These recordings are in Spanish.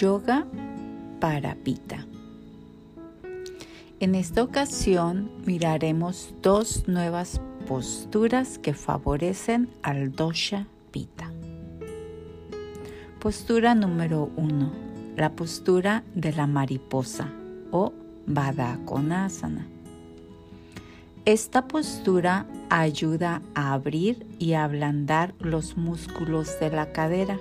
Yoga para Pita. En esta ocasión miraremos dos nuevas posturas que favorecen al dosha Pita. Postura número 1. La postura de la mariposa o Konasana. Esta postura ayuda a abrir y ablandar los músculos de la cadera,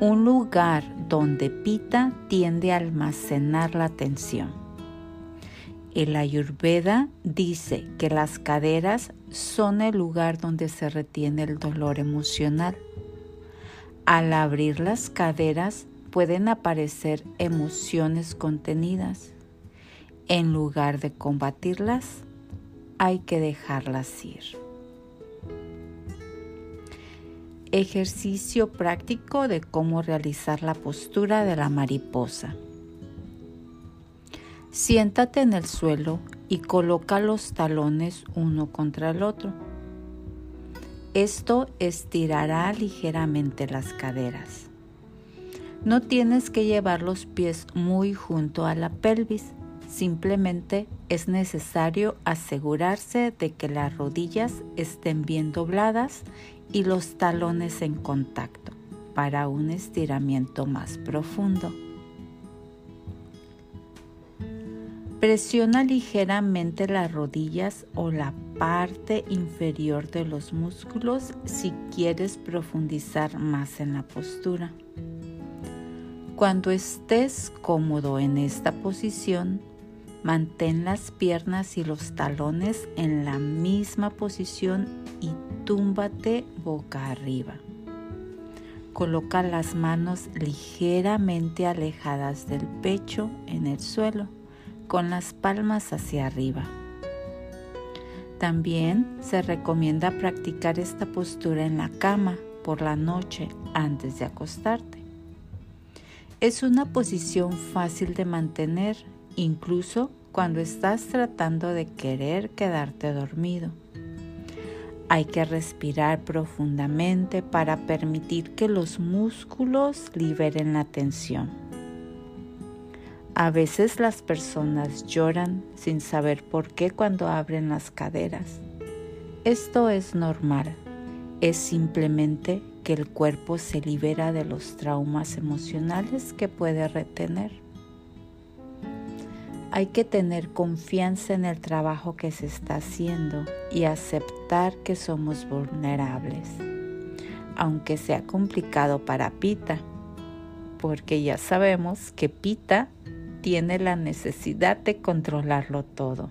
un lugar donde Pita tiende a almacenar la tensión. El Ayurveda dice que las caderas son el lugar donde se retiene el dolor emocional. Al abrir las caderas pueden aparecer emociones contenidas. En lugar de combatirlas, hay que dejarlas ir. Ejercicio práctico de cómo realizar la postura de la mariposa. Siéntate en el suelo y coloca los talones uno contra el otro. Esto estirará ligeramente las caderas. No tienes que llevar los pies muy junto a la pelvis Simplemente es necesario asegurarse de que las rodillas estén bien dobladas y los talones en contacto para un estiramiento más profundo. Presiona ligeramente las rodillas o la parte inferior de los músculos si quieres profundizar más en la postura. Cuando estés cómodo en esta posición, Mantén las piernas y los talones en la misma posición y túmbate boca arriba. Coloca las manos ligeramente alejadas del pecho en el suelo, con las palmas hacia arriba. También se recomienda practicar esta postura en la cama por la noche antes de acostarte. Es una posición fácil de mantener incluso cuando estás tratando de querer quedarte dormido. Hay que respirar profundamente para permitir que los músculos liberen la tensión. A veces las personas lloran sin saber por qué cuando abren las caderas. Esto es normal, es simplemente que el cuerpo se libera de los traumas emocionales que puede retener. Hay que tener confianza en el trabajo que se está haciendo y aceptar que somos vulnerables, aunque sea complicado para Pita, porque ya sabemos que Pita tiene la necesidad de controlarlo todo.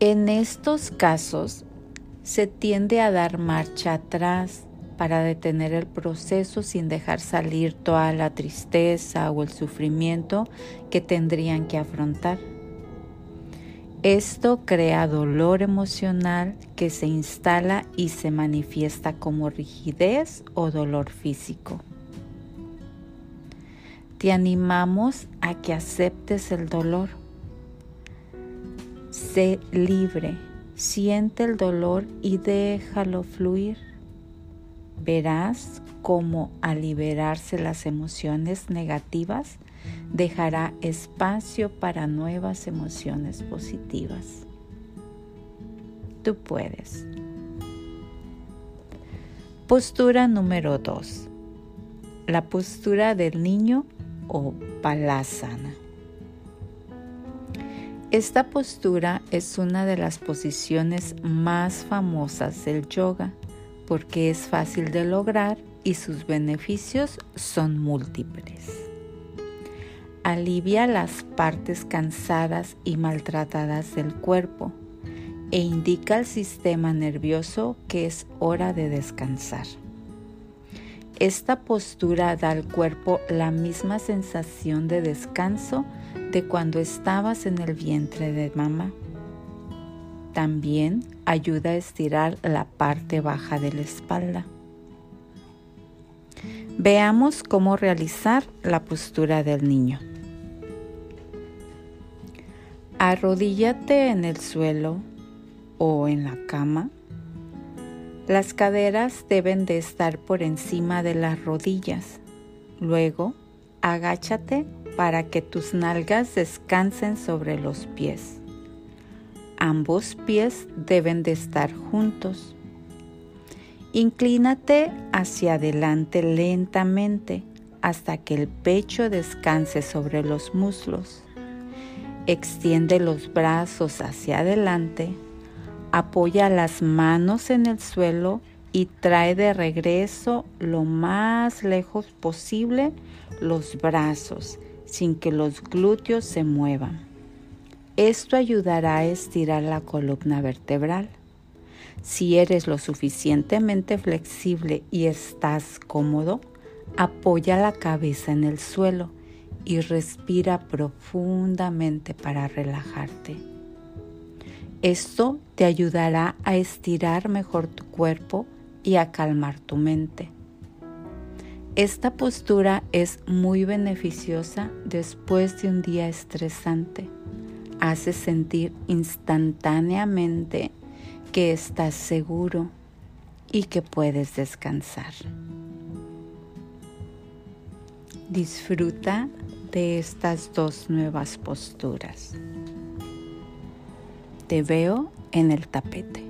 En estos casos se tiende a dar marcha atrás para detener el proceso sin dejar salir toda la tristeza o el sufrimiento que tendrían que afrontar. Esto crea dolor emocional que se instala y se manifiesta como rigidez o dolor físico. Te animamos a que aceptes el dolor. Sé libre, siente el dolor y déjalo fluir verás cómo al liberarse las emociones negativas dejará espacio para nuevas emociones positivas. Tú puedes. Postura número 2. La postura del niño o palasana. Esta postura es una de las posiciones más famosas del yoga porque es fácil de lograr y sus beneficios son múltiples. Alivia las partes cansadas y maltratadas del cuerpo e indica al sistema nervioso que es hora de descansar. Esta postura da al cuerpo la misma sensación de descanso de cuando estabas en el vientre de mamá. También ayuda a estirar la parte baja de la espalda. Veamos cómo realizar la postura del niño. Arrodíllate en el suelo o en la cama. Las caderas deben de estar por encima de las rodillas. Luego, agáchate para que tus nalgas descansen sobre los pies. Ambos pies deben de estar juntos. Inclínate hacia adelante lentamente hasta que el pecho descanse sobre los muslos. Extiende los brazos hacia adelante, apoya las manos en el suelo y trae de regreso lo más lejos posible los brazos sin que los glúteos se muevan. Esto ayudará a estirar la columna vertebral. Si eres lo suficientemente flexible y estás cómodo, apoya la cabeza en el suelo y respira profundamente para relajarte. Esto te ayudará a estirar mejor tu cuerpo y a calmar tu mente. Esta postura es muy beneficiosa después de un día estresante. Hace sentir instantáneamente que estás seguro y que puedes descansar. Disfruta de estas dos nuevas posturas. Te veo en el tapete.